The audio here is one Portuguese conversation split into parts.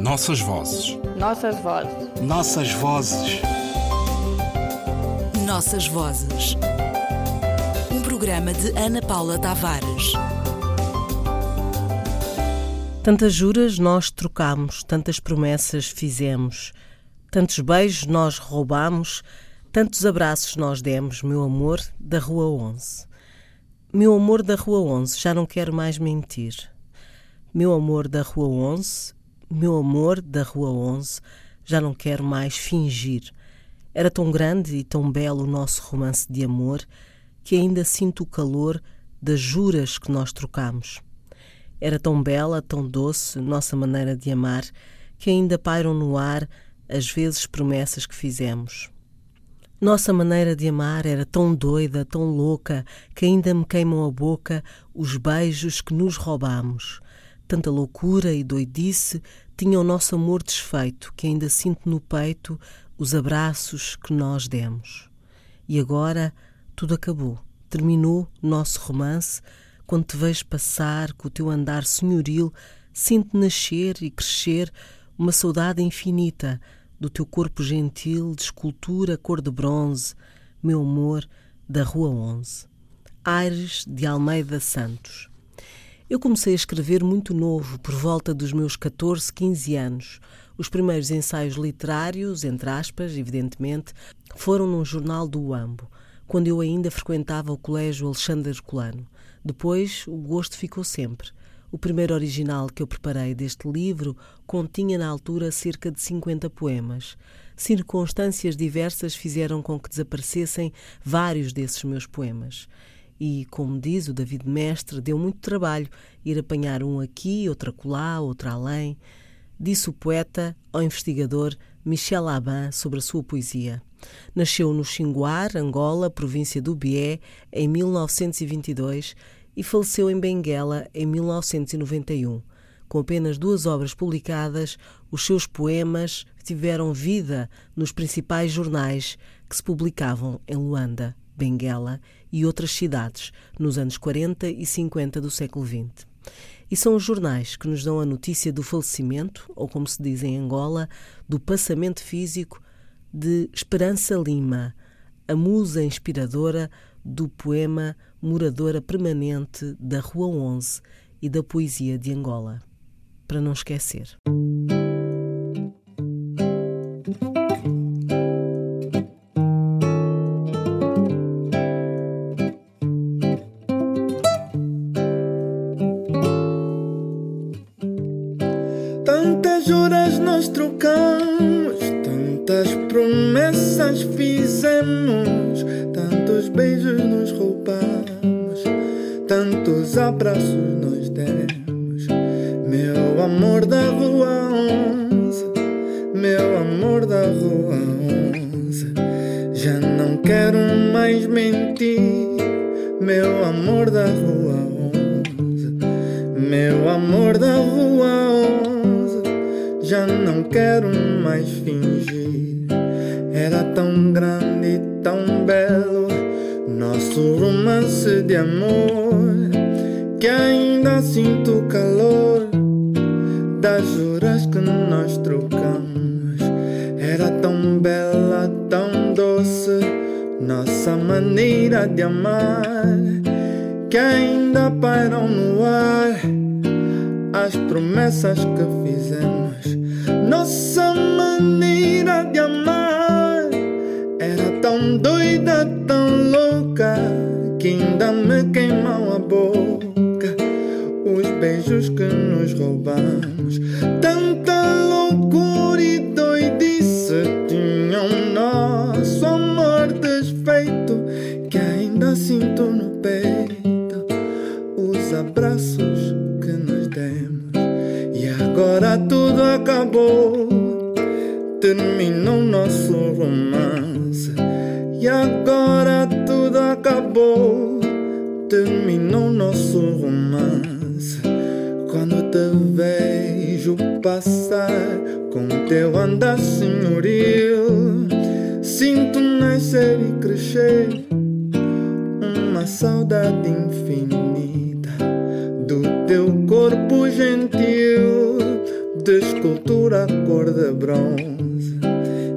Nossas vozes. Nossas vozes. Nossas vozes. Nossas vozes. Um programa de Ana Paula Tavares. Tantas juras nós trocamos, tantas promessas fizemos, tantos beijos nós roubamos, tantos abraços nós demos, meu amor da Rua 11. Meu amor da Rua 11, já não quero mais mentir. Meu amor da Rua 11, meu amor da Rua 11, já não quero mais fingir. Era tão grande e tão belo o nosso romance de amor que ainda sinto o calor das juras que nós trocamos. Era tão bela, tão doce nossa maneira de amar que ainda pairam no ar as vezes promessas que fizemos. Nossa maneira de amar era tão doida, tão louca, que ainda me queimam a boca os beijos que nos roubamos. Tanta loucura e doidice tinha o nosso amor desfeito, que ainda sinto no peito os abraços que nós demos. E agora tudo acabou. Terminou nosso romance. Quando te vejo passar com o teu andar senhoril, sinto nascer e crescer uma saudade infinita do teu corpo gentil de escultura cor de bronze, meu amor da Rua 11. Aires de Almeida Santos. Eu comecei a escrever muito novo, por volta dos meus 14, 15 anos. Os primeiros ensaios literários, entre aspas, evidentemente, foram num jornal do UAMBO, quando eu ainda frequentava o Colégio Alexandre Herculano. Depois, o gosto ficou sempre. O primeiro original que eu preparei deste livro continha na altura cerca de 50 poemas. Circunstâncias diversas fizeram com que desaparecessem vários desses meus poemas. E, como diz o David Mestre, deu muito trabalho ir apanhar um aqui, outro acolá, outro além. Disse o poeta ao investigador Michel Aban sobre a sua poesia. Nasceu no Xinguar, Angola, província do Bié, em 1922 e faleceu em Benguela em 1991. Com apenas duas obras publicadas, os seus poemas tiveram vida nos principais jornais que se publicavam em Luanda, Benguela e outras cidades nos anos 40 e 50 do século XX. E são os jornais que nos dão a notícia do falecimento, ou como se diz em Angola, do passamento físico de Esperança Lima, a musa inspiradora do poema Moradora Permanente da Rua 11 e da Poesia de Angola. Para não esquecer. Fizemos, tantos beijos nos roubamos, tantos abraços nós demos. Meu amor da rua onze, meu amor da rua onze, já não quero mais mentir. Meu amor da rua onze, meu amor da rua onze, já não quero mais fingir. Era tão grande e tão belo nosso romance de amor que ainda sinto o calor das juras que nós trocamos. Era tão bela, tão doce nossa maneira de amar que ainda pairam no ar as promessas que fizemos. Nossa maneira queimam a boca os beijos que nos roubamos. Tanta loucura e doidice tinham nosso amor desfeito que ainda sinto no peito os abraços que nos demos. E agora tudo acabou, terminou nosso romance. E agora tudo acabou, terminou nosso romance. Quando te vejo passar com teu andar senhoril, sinto nascer e crescer uma saudade infinita do teu corpo gentil, de escultura cor de bronze.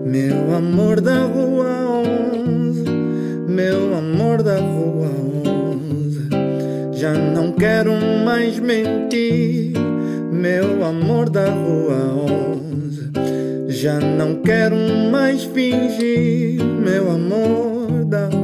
Meu amor da rua 11, meu amor da rua 11. Já não quero mais mentir, meu amor da rua 11. Já não quero mais fingir, meu amor da rua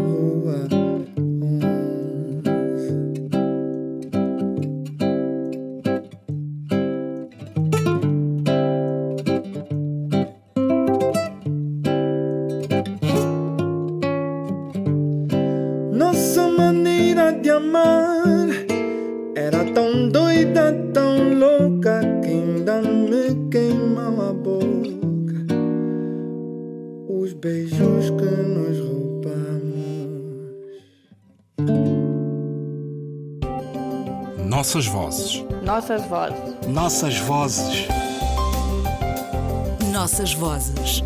Nossas vozes. Nossas vozes. Nossas vozes. Nossas vozes.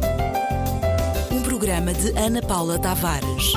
Um programa de Ana Paula Tavares.